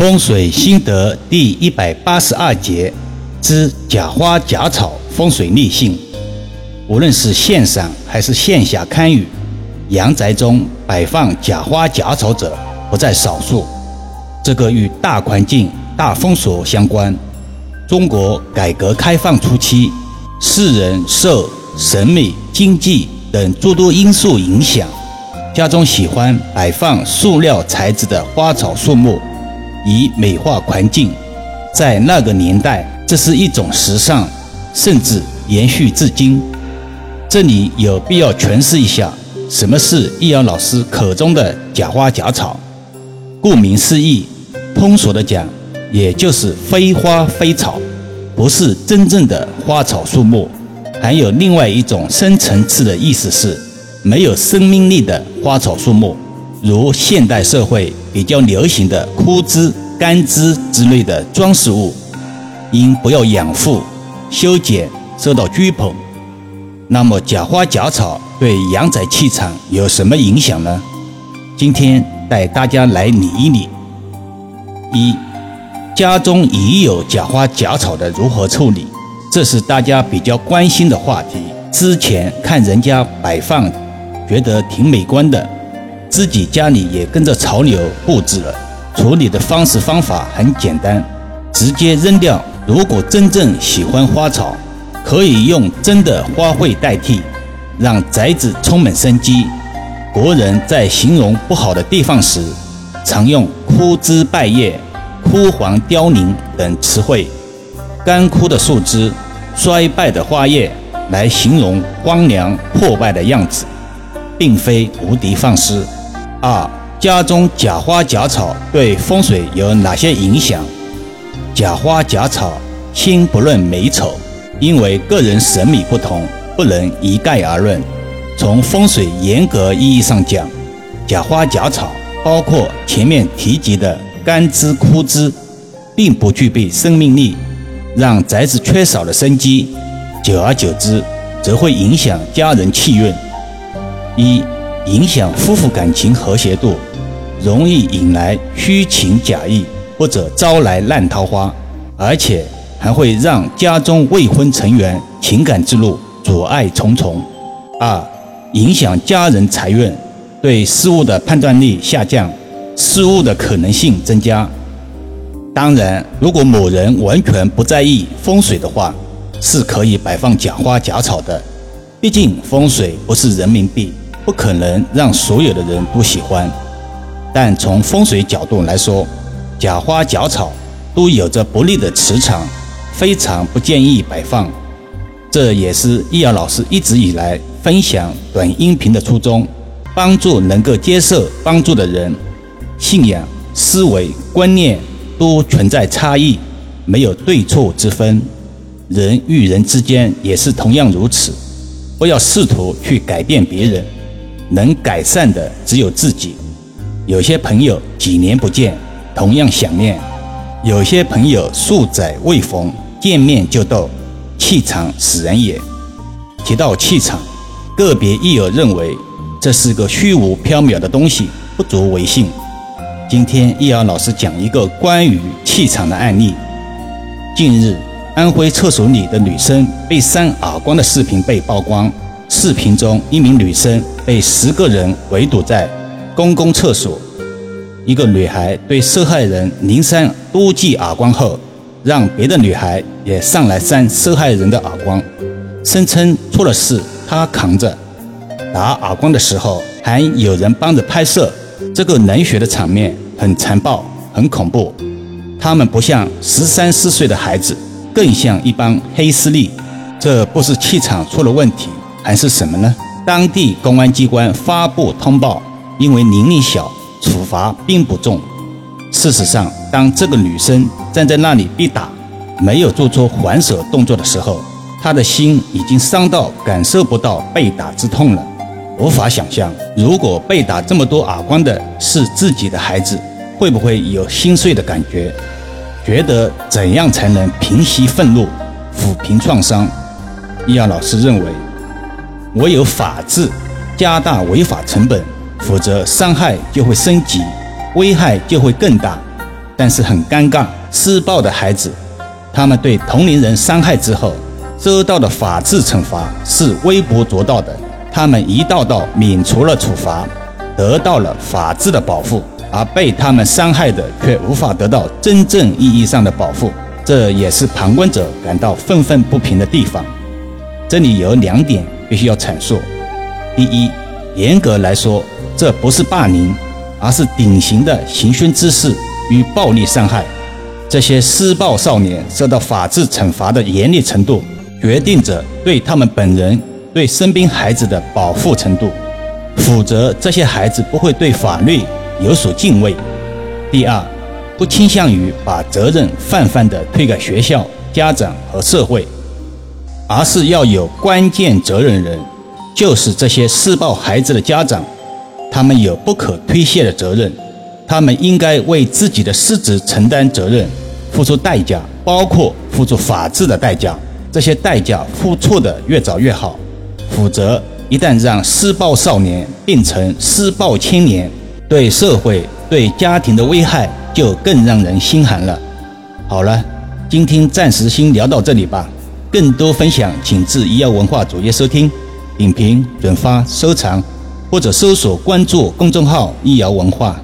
风水心得第一百八十二节之假花假草风水逆性。无论是线上还是线下堪舆，阳宅中摆放假花假草者不在少数。这个与大环境、大风俗相关。中国改革开放初期，世人受审美、经济等诸多因素影响，家中喜欢摆放塑料材质的花草树木。以美化环境，在那个年代，这是一种时尚，甚至延续至今。这里有必要诠释一下，什么是易阳老师口中的假花假草。顾名思义，通俗的讲，也就是非花非草，不是真正的花草树木。还有另外一种深层次的意思是，没有生命力的花草树木。如现代社会比较流行的枯枝、干枝之类的装饰物，因不要养护、修剪受到追捧。那么假花假草对阳宅气场有什么影响呢？今天带大家来理一理：一、家中已有假花假草的如何处理？这是大家比较关心的话题。之前看人家摆放，觉得挺美观的。自己家里也跟着潮流布置了，处理的方式方法很简单，直接扔掉。如果真正喜欢花草，可以用真的花卉代替，让宅子充满生机。国人在形容不好的地方时，常用枯枝败叶、枯黄凋零等词汇，干枯的树枝、衰败的花叶来形容荒凉破败的样子，并非无的放矢。二、家中假花假草对风水有哪些影响？假花假草，先不论美丑，因为个人审美不同，不能一概而论。从风水严格意义上讲，假花假草包括前面提及的干枝枯枝，并不具备生命力，让宅子缺少了生机。久而久之，则会影响家人气运。一影响夫妇感情和谐度，容易引来虚情假意或者招来烂桃花，而且还会让家中未婚成员情感之路阻碍重重。二、影响家人财运，对事物的判断力下降，失误的可能性增加。当然，如果某人完全不在意风水的话，是可以摆放假花假草的，毕竟风水不是人民币。不可能让所有的人都喜欢，但从风水角度来说，假花假草都有着不利的磁场，非常不建议摆放。这也是易遥老师一直以来分享短音频的初衷，帮助能够接受帮助的人。信仰、思维、观念都存在差异，没有对错之分，人与人之间也是同样如此。不要试图去改变别人。能改善的只有自己。有些朋友几年不见，同样想念；有些朋友数载未逢，见面就斗，气场使人也。提到气场，个别益友认为这是个虚无缥缈的东西，不足为信。今天易遥老师讲一个关于气场的案例。近日，安徽厕所里的女生被扇耳光的视频被曝光。视频中，一名女生被十个人围堵在公共厕所。一个女孩对受害人连扇多记耳光后，让别的女孩也上来扇受害人的耳光，声称出了事她扛着。打耳光的时候，还有人帮着拍摄。这个冷血的场面很残暴，很恐怖。他们不像十三四岁的孩子，更像一帮黑势力。这不是气场出了问题。还是什么呢？当地公安机关发布通报，因为年龄小，处罚并不重。事实上，当这个女生站在那里被打，没有做出还手动作的时候，她的心已经伤到感受不到被打之痛了。无法想象，如果被打这么多耳光的是自己的孩子，会不会有心碎的感觉？觉得怎样才能平息愤怒、抚平创伤？易阳老师认为。唯有法治加大违法成本，否则伤害就会升级，危害就会更大。但是很尴尬，施暴的孩子，他们对同龄人伤害之后，收到的法治惩罚是微不足道的。他们一道道免除了处罚，得到了法治的保护，而被他们伤害的却无法得到真正意义上的保护，这也是旁观者感到愤愤不平的地方。这里有两点必须要阐述：第一，严格来说，这不是霸凌，而是典型的刑讯滋事与暴力伤害。这些施暴少年受到法治惩罚的严厉程度，决定着对他们本人。对身边孩子的保护程度，否则这些孩子不会对法律有所敬畏。第二，不倾向于把责任泛泛地推给学校、家长和社会，而是要有关键责任人，就是这些施暴孩子的家长，他们有不可推卸的责任，他们应该为自己的失职承担责任，付出代价，包括付出法治的代价。这些代价付出的越早越好。否则，一旦让施暴少年变成施暴青年，对社会、对家庭的危害就更让人心寒了。好了，今天暂时先聊到这里吧。更多分享，请至医药文化主页收听、点评、转发、收藏，或者搜索关注公众号“医药文化”。